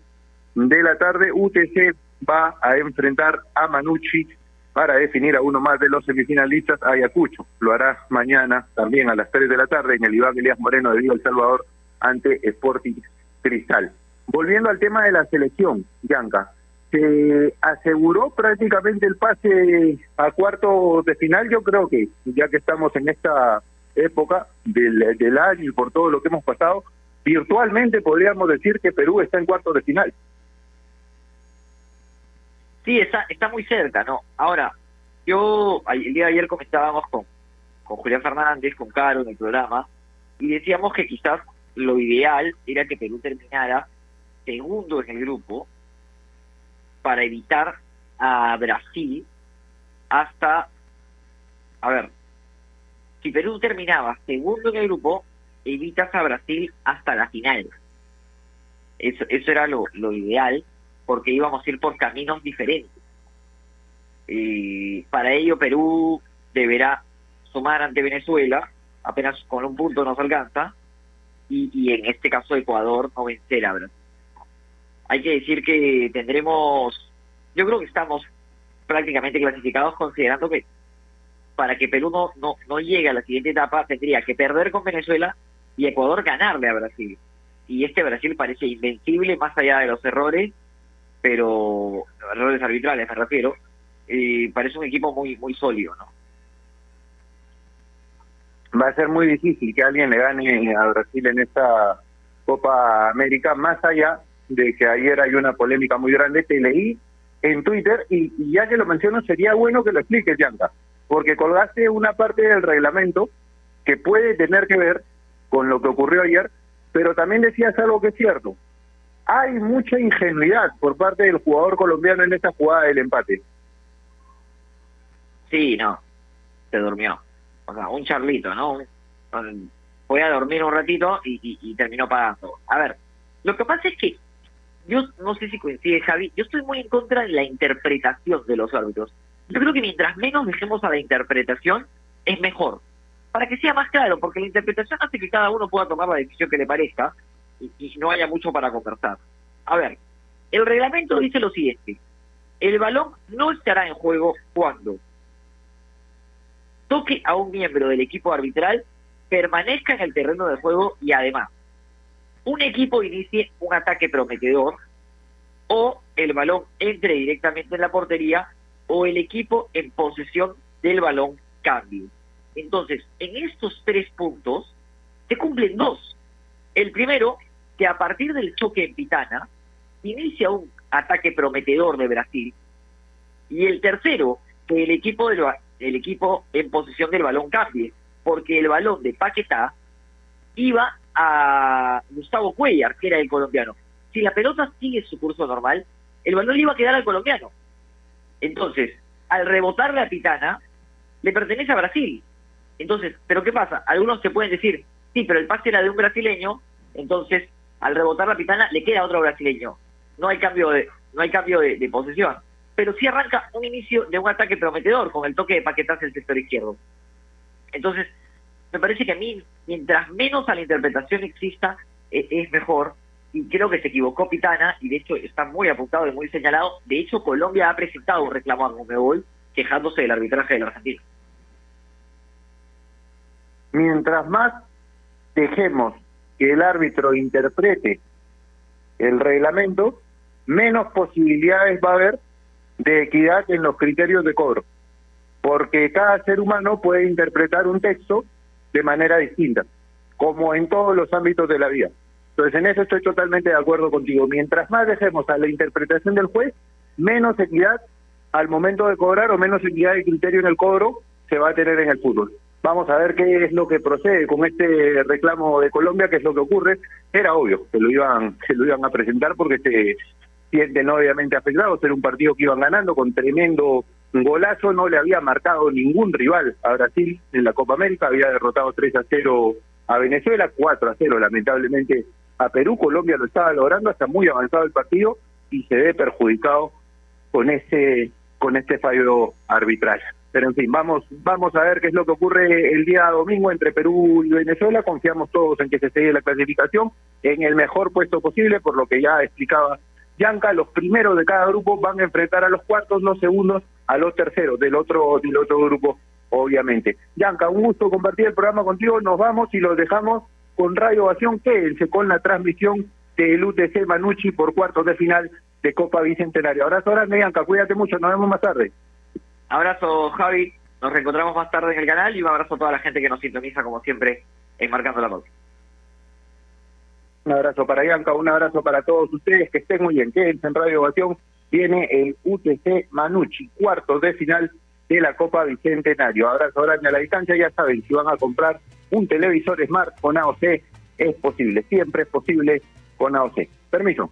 de la tarde UTC va a enfrentar a Manucci para definir a uno más de los semifinalistas, Ayacucho. Lo hará mañana también a las 3 de la tarde en el Iván Elías Moreno de Vigo El Salvador ante Sporting Cristal. Volviendo al tema de la selección, Yanka, se aseguró prácticamente el pase a cuarto de final. Yo creo que ya que estamos en esta época del, del año y por todo lo que hemos pasado, virtualmente podríamos decir que Perú está en cuarto de final. Sí, está, está muy cerca, ¿no? Ahora, yo el día de ayer comentábamos con, con Julián Fernández, con Caro en el programa, y decíamos que quizás lo ideal era que Perú terminara segundo en el grupo para evitar a Brasil hasta, a ver, si Perú terminaba segundo en el grupo, evitas a Brasil hasta la final. Eso, eso era lo, lo ideal, porque íbamos a ir por caminos diferentes. Y para ello Perú deberá sumar ante Venezuela, apenas con un punto nos alcanza, y, y en este caso Ecuador no vencer a Brasil. Hay que decir que tendremos, yo creo que estamos prácticamente clasificados considerando que para que Perú no, no, no llegue a la siguiente etapa tendría que perder con Venezuela y Ecuador ganarle a Brasil. Y este Brasil parece invencible más allá de los errores, pero errores arbitrales me refiero, y parece un equipo muy muy sólido, ¿no? Va a ser muy difícil que alguien le gane a Brasil en esta Copa América, más allá de que ayer hay una polémica muy grande, te leí en Twitter y, y ya que lo menciono sería bueno que lo expliques, Yanka, porque colgaste una parte del reglamento que puede tener que ver con lo que ocurrió ayer, pero también decías algo que es cierto. Hay mucha ingenuidad por parte del jugador colombiano en esta jugada del empate. Sí, no, se durmió. O sea, un charlito, ¿no? Fue a dormir un ratito y, y, y terminó pagando. A ver, lo que pasa es que yo no sé si coincide Javi, yo estoy muy en contra de la interpretación de los árbitros. Yo creo que mientras menos dejemos a la interpretación, es mejor. Para que sea más claro, porque la interpretación hace que cada uno pueda tomar la decisión que le parezca y, no haya mucho para conversar. A ver, el reglamento dice lo siguiente. El balón no estará en juego cuando toque a un miembro del equipo arbitral, permanezca en el terreno de juego y además un equipo inicie un ataque prometedor o el balón entre directamente en la portería o el equipo en posesión del balón cambie. Entonces, en estos tres puntos se cumplen dos. El primero, que a partir del choque en Pitana, inicia un ataque prometedor de Brasil. Y el tercero, que el equipo, del, el equipo en posesión del balón cambie, porque el balón de Paquetá iba a Gustavo Cuellar, que era el colombiano. Si la pelota sigue su curso normal, el balón le iba a quedar al colombiano. Entonces, al rebotar la pitana, le pertenece a Brasil. Entonces, ¿pero qué pasa? Algunos se pueden decir, sí, pero el pase era de un brasileño, entonces al rebotar la pitana le queda a otro brasileño. No hay cambio de, no hay cambio de, posesión. Pero sí arranca un inicio de un ataque prometedor con el toque de paquetazo el sector izquierdo. Entonces, me parece que a mí, mientras menos a la interpretación exista, e, es mejor. Y creo que se equivocó Pitana, y de hecho está muy apuntado y muy señalado. De hecho, Colombia ha presentado un reclamo a Gomebol quejándose del arbitraje del argentino. Mientras más dejemos que el árbitro interprete el reglamento, menos posibilidades va a haber de equidad en los criterios de cobro, porque cada ser humano puede interpretar un texto de manera distinta, como en todos los ámbitos de la vida. Entonces, en eso estoy totalmente de acuerdo contigo. Mientras más dejemos a la interpretación del juez, menos equidad al momento de cobrar o menos equidad de criterio en el cobro se va a tener en el fútbol. Vamos a ver qué es lo que procede con este reclamo de Colombia, qué es lo que ocurre. Era obvio que lo iban, que lo iban a presentar porque se sienten obviamente afectados. Era un partido que iban ganando con tremendo golazo, no le había marcado ningún rival a Brasil en la Copa América, había derrotado 3 a 0 a Venezuela, 4 a 0 lamentablemente a Perú, Colombia lo estaba logrando hasta muy avanzado el partido y se ve perjudicado con ese con este fallo arbitral. Pero en fin, vamos vamos a ver qué es lo que ocurre el día domingo entre Perú y Venezuela. Confiamos todos en que se siga la clasificación en el mejor puesto posible, por lo que ya explicaba Yanka, los primeros de cada grupo van a enfrentar a los cuartos, los segundos a los terceros del otro del otro grupo, obviamente. Yanka, un gusto compartir el programa contigo. Nos vamos y los dejamos con Radio Ovación. Quédense con la transmisión del UTC Manucci por cuartos de final de Copa Bicentenario. Abrazo grande, Yanka. Cuídate mucho. Nos vemos más tarde. Abrazo, Javi. Nos reencontramos más tarde en el canal y un abrazo a toda la gente que nos sintoniza, como siempre, en Marcando la Pauta. Un abrazo para Bianca, un abrazo para todos ustedes, que estén muy bien, quédense en Radio Ovación, viene el UTC Manucci, cuartos de final de la Copa Bicentenario. Abrazo grande a la distancia, ya saben, si van a comprar un televisor Smart con AOC, es posible, siempre es posible con AOC. Permiso.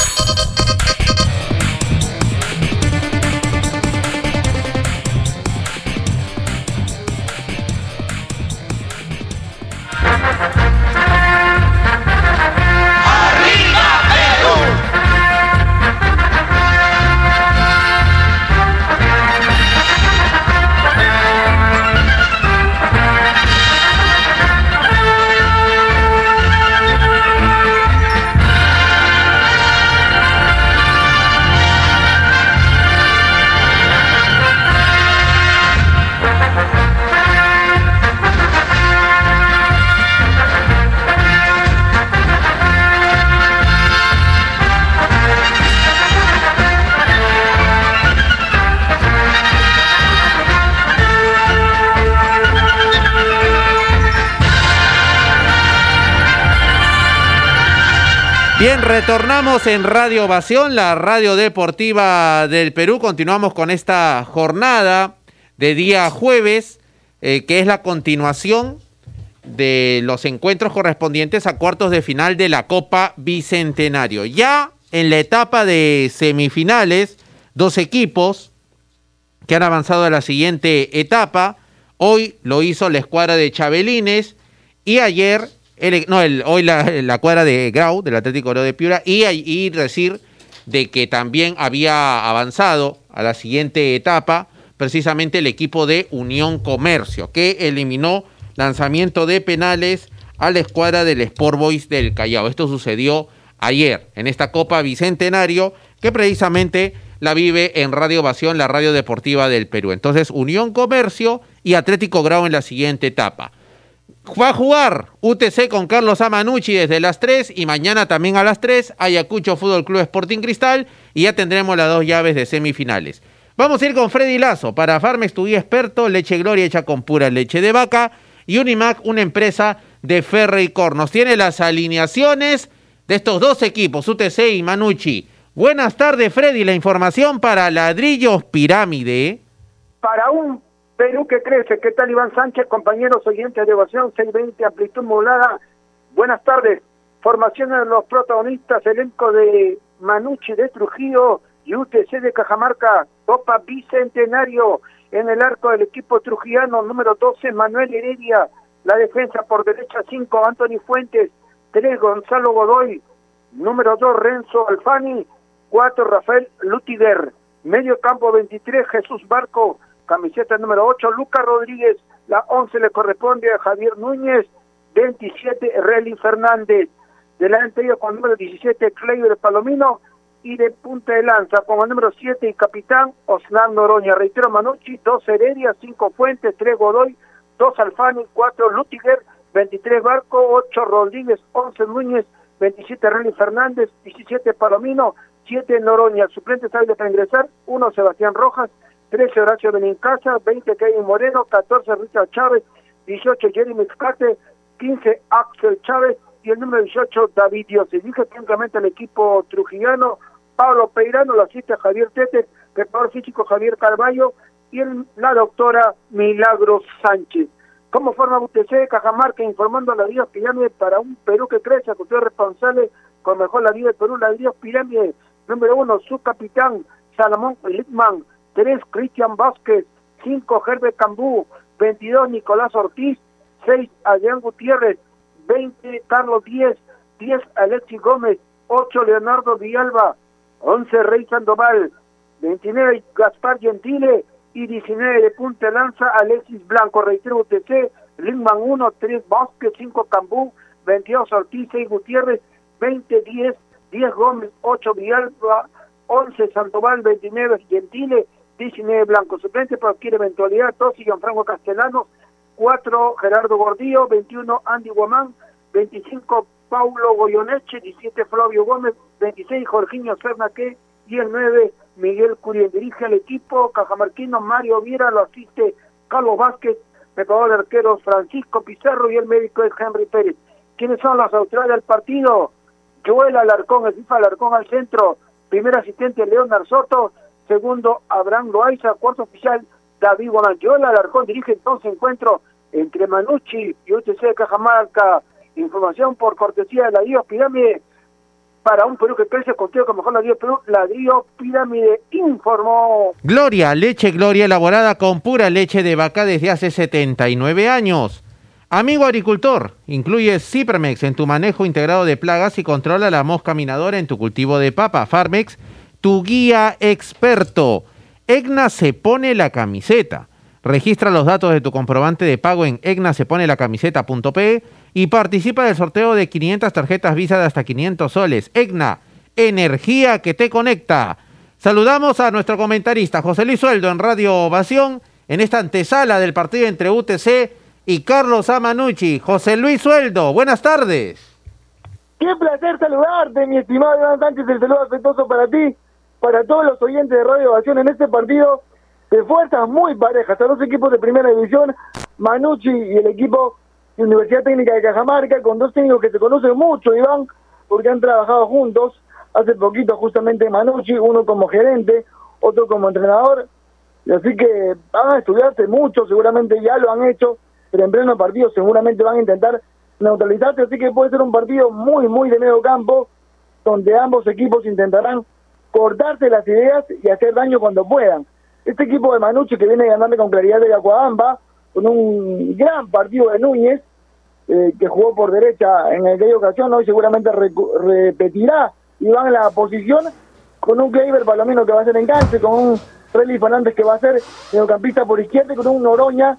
en Radio Ovación, la radio deportiva del Perú. Continuamos con esta jornada de día jueves, eh, que es la continuación de los encuentros correspondientes a cuartos de final de la Copa Bicentenario. Ya en la etapa de semifinales, dos equipos que han avanzado a la siguiente etapa. Hoy lo hizo la escuadra de Chabelines y ayer no, hoy la, cuadra de Grau, del Atlético Oro de Piura, y, y decir de que también había avanzado a la siguiente etapa precisamente el equipo de Unión Comercio, que eliminó lanzamiento de penales a la escuadra del Sport Boys del Callao. Esto sucedió ayer en esta Copa Bicentenario, que precisamente la vive en Radio Ovación, la radio deportiva del Perú. Entonces, Unión Comercio y Atlético Grau en la siguiente etapa. Va a jugar UTC con Carlos Amanucci desde las 3 y mañana también a las 3 Ayacucho Fútbol Club Sporting Cristal y ya tendremos las dos llaves de semifinales. Vamos a ir con Freddy Lazo. Para Farmex, tu guía experto, leche Gloria hecha con pura leche de vaca y Unimac, una empresa de Ferre y Cornos. Tiene las alineaciones de estos dos equipos, UTC y Manucci. Buenas tardes, Freddy. La información para Ladrillos Pirámide. Para un Perú que crece. ¿Qué tal Iván Sánchez, compañeros oyentes de Ovación 620, amplitud modulada? Buenas tardes. Formación de los protagonistas, elenco de Manucci de Trujillo y UTC de Cajamarca, Copa Bicentenario. En el arco del equipo trujillano, número 12, Manuel Heredia, la defensa por derecha 5, Anthony Fuentes, 3, Gonzalo Godoy, número 2, Renzo Alfani, 4, Rafael Lutiger, medio campo 23, Jesús Barco, Camiseta número 8, Lucas Rodríguez. La 11 le corresponde a Javier Núñez. 27, Relly Fernández. Delante de ellos con el número 17, de Palomino. Y de punta de lanza con el número 7 y capitán Oslan Noroña. Reitero, Manucci, 2 Heredia, 5 Fuentes, 3 Godoy, 2 Alfani, 4 Lutiger, 23 Barco, 8 Rodríguez, 11 Núñez, 27 Relly Fernández, 17 Palomino, 7 Noroña. El suplente sabe para ingresar, 1 Sebastián Rojas, 13 Horacio Benincasa, 20 Kevin Moreno, 14 Richard Chávez, 18 Jeremy Scate, 15 Axel Chávez y el número 18 David Dios. Se dirige técnicamente al equipo trujillano, Pablo Peirano, lo asiste Javier Tete, preparador físico Javier Carballo y la doctora Milagros Sánchez. ¿Cómo forma UTC Cajamarca informando a la Dios Pirámide para un Perú que crece, que usted es responsable con mejor la vida del Perú, la Dios Pirámide, número uno, su capitán, Salomón Littman, 3 Cristian Vázquez, 5 Herbert Cambú, 22 Nicolás Ortiz, 6 Adrián Gutiérrez, 20 Carlos 10, 10 Alexis Gómez, 8 Leonardo Villalba, 11 Rey Sandoval, 29 Gaspar Gentile y 19 de punta lanza Alexis Blanco. Reitero UTC, Lingman 1, 3 Vázquez, 5 Cambú, 22 Ortiz, 6 Gutiérrez, 20 10, 10 Gómez, 8 Villalba, 11 Sandoval, 29 Gentile, 19 Blanco suplente por cualquier eventualidad, 12 Gianfranco Castellano, 4 Gerardo Gordillo, 21 Andy Guamán, 25 Paulo Goyoneche, 17 Flavio Gómez, 26 Jorginho Cernaque y el 9 Miguel Curien. Dirige al equipo cajamarquino Mario Viera, lo asiste Carlos Vázquez, preparador de arqueros Francisco Pizarro y el médico es Henry Pérez. ¿Quiénes son las autoridades del partido? Joel Alarcón, el FIFA Alarcón al centro, primer asistente Leonard Soto, segundo Abraham Loaiza, cuarto oficial David Guanayola, Alarcón dirige entonces encuentro entre Manucci y UTC de Cajamarca. Información por cortesía de la Dios Pirámide para un Perú que crece contigo con mejor ladrillo Perú, ladrillo Pirámide informó. Gloria, leche Gloria elaborada con pura leche de vaca desde hace 79 años. Amigo agricultor, incluye Cipermex en tu manejo integrado de plagas y controla la mosca minadora en tu cultivo de papa. Farmex tu guía experto. EGNA se pone la camiseta. Registra los datos de tu comprobante de pago en egnaseponelacamiseta.pe y participa del sorteo de 500 tarjetas Visa de hasta 500 soles. EGNA, energía que te conecta. Saludamos a nuestro comentarista José Luis Sueldo en Radio Ovación en esta antesala del partido entre UTC y Carlos Amanucci. José Luis Sueldo, buenas tardes. Qué placer saludarte, mi estimado Iván Sánchez. El saludo afectuoso para ti para todos los oyentes de Radio Ovación en este partido de fuerzas muy parejas. A dos equipos de primera división, Manucci y el equipo de Universidad Técnica de Cajamarca, con dos técnicos que se conocen mucho, Iván, porque han trabajado juntos. Hace poquito justamente Manucci, uno como gerente, otro como entrenador. Así que van a estudiarse mucho, seguramente ya lo han hecho, pero en pleno partido seguramente van a intentar neutralizarse. Así que puede ser un partido muy, muy de medio campo, donde ambos equipos intentarán cortarse las ideas y hacer daño cuando puedan. Este equipo de Manucci que viene ganando con claridad de Yacuabamba, con un gran partido de Núñez, eh, que jugó por derecha en aquella ocasión, hoy seguramente repetirá y van en la posición con un Kleiber Palomino que va a ser enganche, con un Relly Fernández que va a ser mediocampista por izquierda y con un Noroña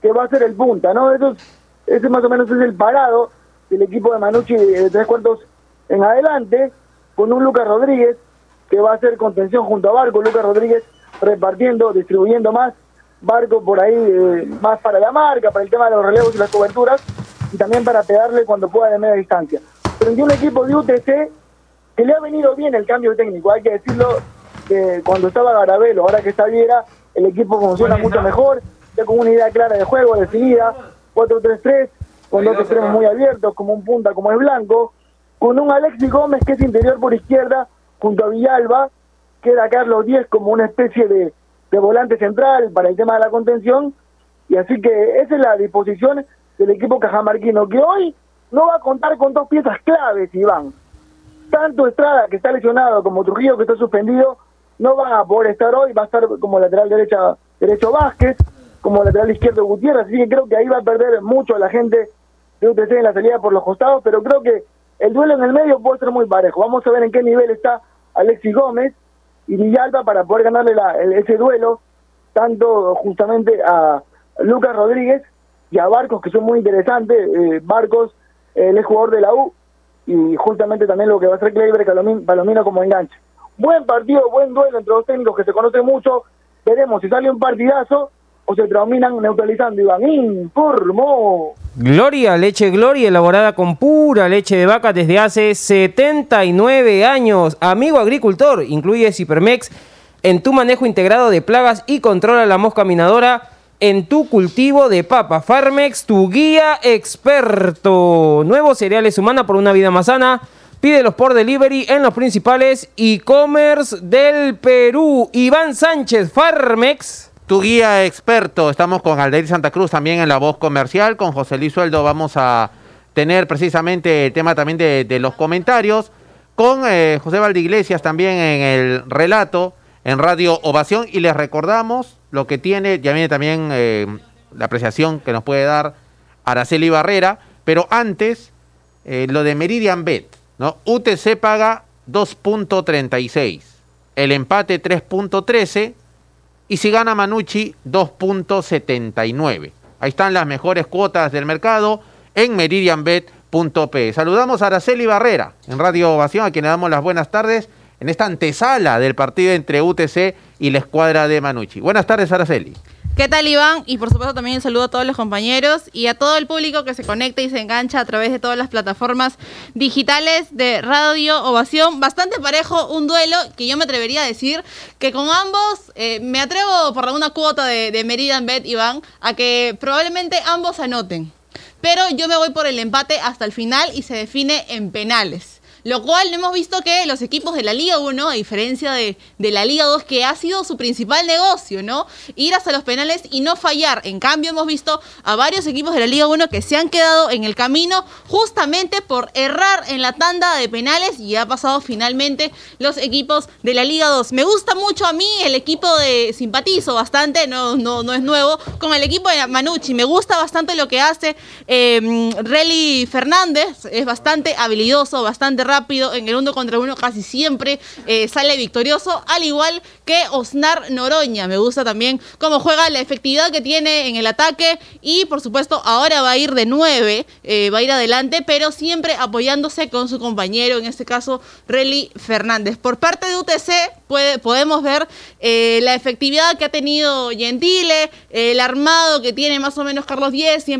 que va a ser el punta, ¿no? Eso ese más o menos es el parado del equipo de Manucci de tres cuartos en adelante, con un Lucas Rodríguez que va a hacer contención junto a Barco, Lucas Rodríguez repartiendo, distribuyendo más, Barco por ahí eh, más para la marca, para el tema de los relevos y las coberturas, y también para pegarle cuando pueda de media distancia. Pero en un equipo de UTC que le ha venido bien el cambio técnico, hay que decirlo, que cuando estaba Garabelo, ahora que está Viera, el equipo funciona mucho mejor, ya con una idea clara de juego, definida, 4-3-3, con dos extremos muy abiertos, como un punta, como es blanco, con un Alexis Gómez que es interior por izquierda, junto a Villalba, queda Carlos Díez como una especie de, de volante central para el tema de la contención, y así que esa es la disposición del equipo cajamarquino, que hoy no va a contar con dos piezas claves, Iván. Tanto Estrada, que está lesionado, como Trujillo, que está suspendido, no van a poder estar hoy, va a estar como lateral derecha, derecho Vázquez, como lateral izquierdo Gutiérrez, así que creo que ahí va a perder mucho la gente de UTC en la salida por los costados, pero creo que el duelo en el medio puede ser muy parejo. Vamos a ver en qué nivel está Alexis Gómez y Villalba para poder ganarle ese duelo, tanto justamente a Lucas Rodríguez y a Barcos, que son muy interesantes. Eh, Barcos, él es jugador de la U, y justamente también lo que va a hacer Kleiber Palomino como enganche. Buen partido, buen duelo entre dos técnicos que se conocen mucho. Veremos si sale un partidazo o se terminan neutralizando. Iván informó. Gloria, leche Gloria, elaborada con pura leche de vaca desde hace 79 años. Amigo agricultor, incluye Cipermex en tu manejo integrado de plagas y controla la mosca minadora en tu cultivo de papa. Farmex, tu guía experto. Nuevos cereales humana por una vida más sana. Pídelos por delivery en los principales e-commerce del Perú. Iván Sánchez, Farmex. Tu guía experto. Estamos con Aldeir Santa Cruz también en la voz comercial. Con José Luis Sueldo vamos a tener precisamente el tema también de, los comentarios. Con eh, José Valdeiglesias también en el relato en Radio Ovación. Y les recordamos lo que tiene, ya viene también eh, la apreciación que nos puede dar Araceli Barrera, pero antes eh, lo de Meridian Bet, ¿no? UTC paga 2.36, el empate 3.13 y si gana Manucci 2.79. Ahí están las mejores cuotas del mercado en meridianbet.p. Saludamos a Araceli Barrera en Radio Ovación, a quien le damos las buenas tardes en esta antesala del partido entre UTC y la escuadra de Manucci. Buenas tardes, Araceli. ¿Qué tal, Iván? Y por supuesto también un saludo a todos los compañeros y a todo el público que se conecta y se engancha a través de todas las plataformas digitales de Radio Ovación. Bastante parejo, un duelo que yo me atrevería a decir que con ambos, eh, me atrevo por alguna cuota de, de Meridian Bet, Iván, a que probablemente ambos anoten. Pero yo me voy por el empate hasta el final y se define en penales. Lo cual hemos visto que los equipos de la Liga 1, a diferencia de, de, la Liga 2, que ha sido su principal negocio, ¿no? Ir hasta los penales y no fallar. En cambio, hemos visto a varios equipos de la Liga 1 que se han quedado en el camino justamente por errar en la tanda de penales y ha pasado finalmente los equipos de la Liga 2. Me gusta mucho a mí el equipo de simpatizo bastante, no, no, no es nuevo, con el equipo de Manucci. Me gusta bastante lo que hace eh, Relly Fernández, es bastante habilidoso, bastante rápido en el uno contra uno casi siempre eh, sale victorioso, al igual que Osnar Noroña. Me gusta también cómo juega, la efectividad que tiene en el ataque y por supuesto ahora va a ir de nueve, eh, va a ir adelante, pero siempre apoyándose con su compañero, en este caso Relly Fernández. Por parte de UTC podemos ver eh, la efectividad que ha tenido Gentile, el armado que tiene más o menos Carlos Díez, siempre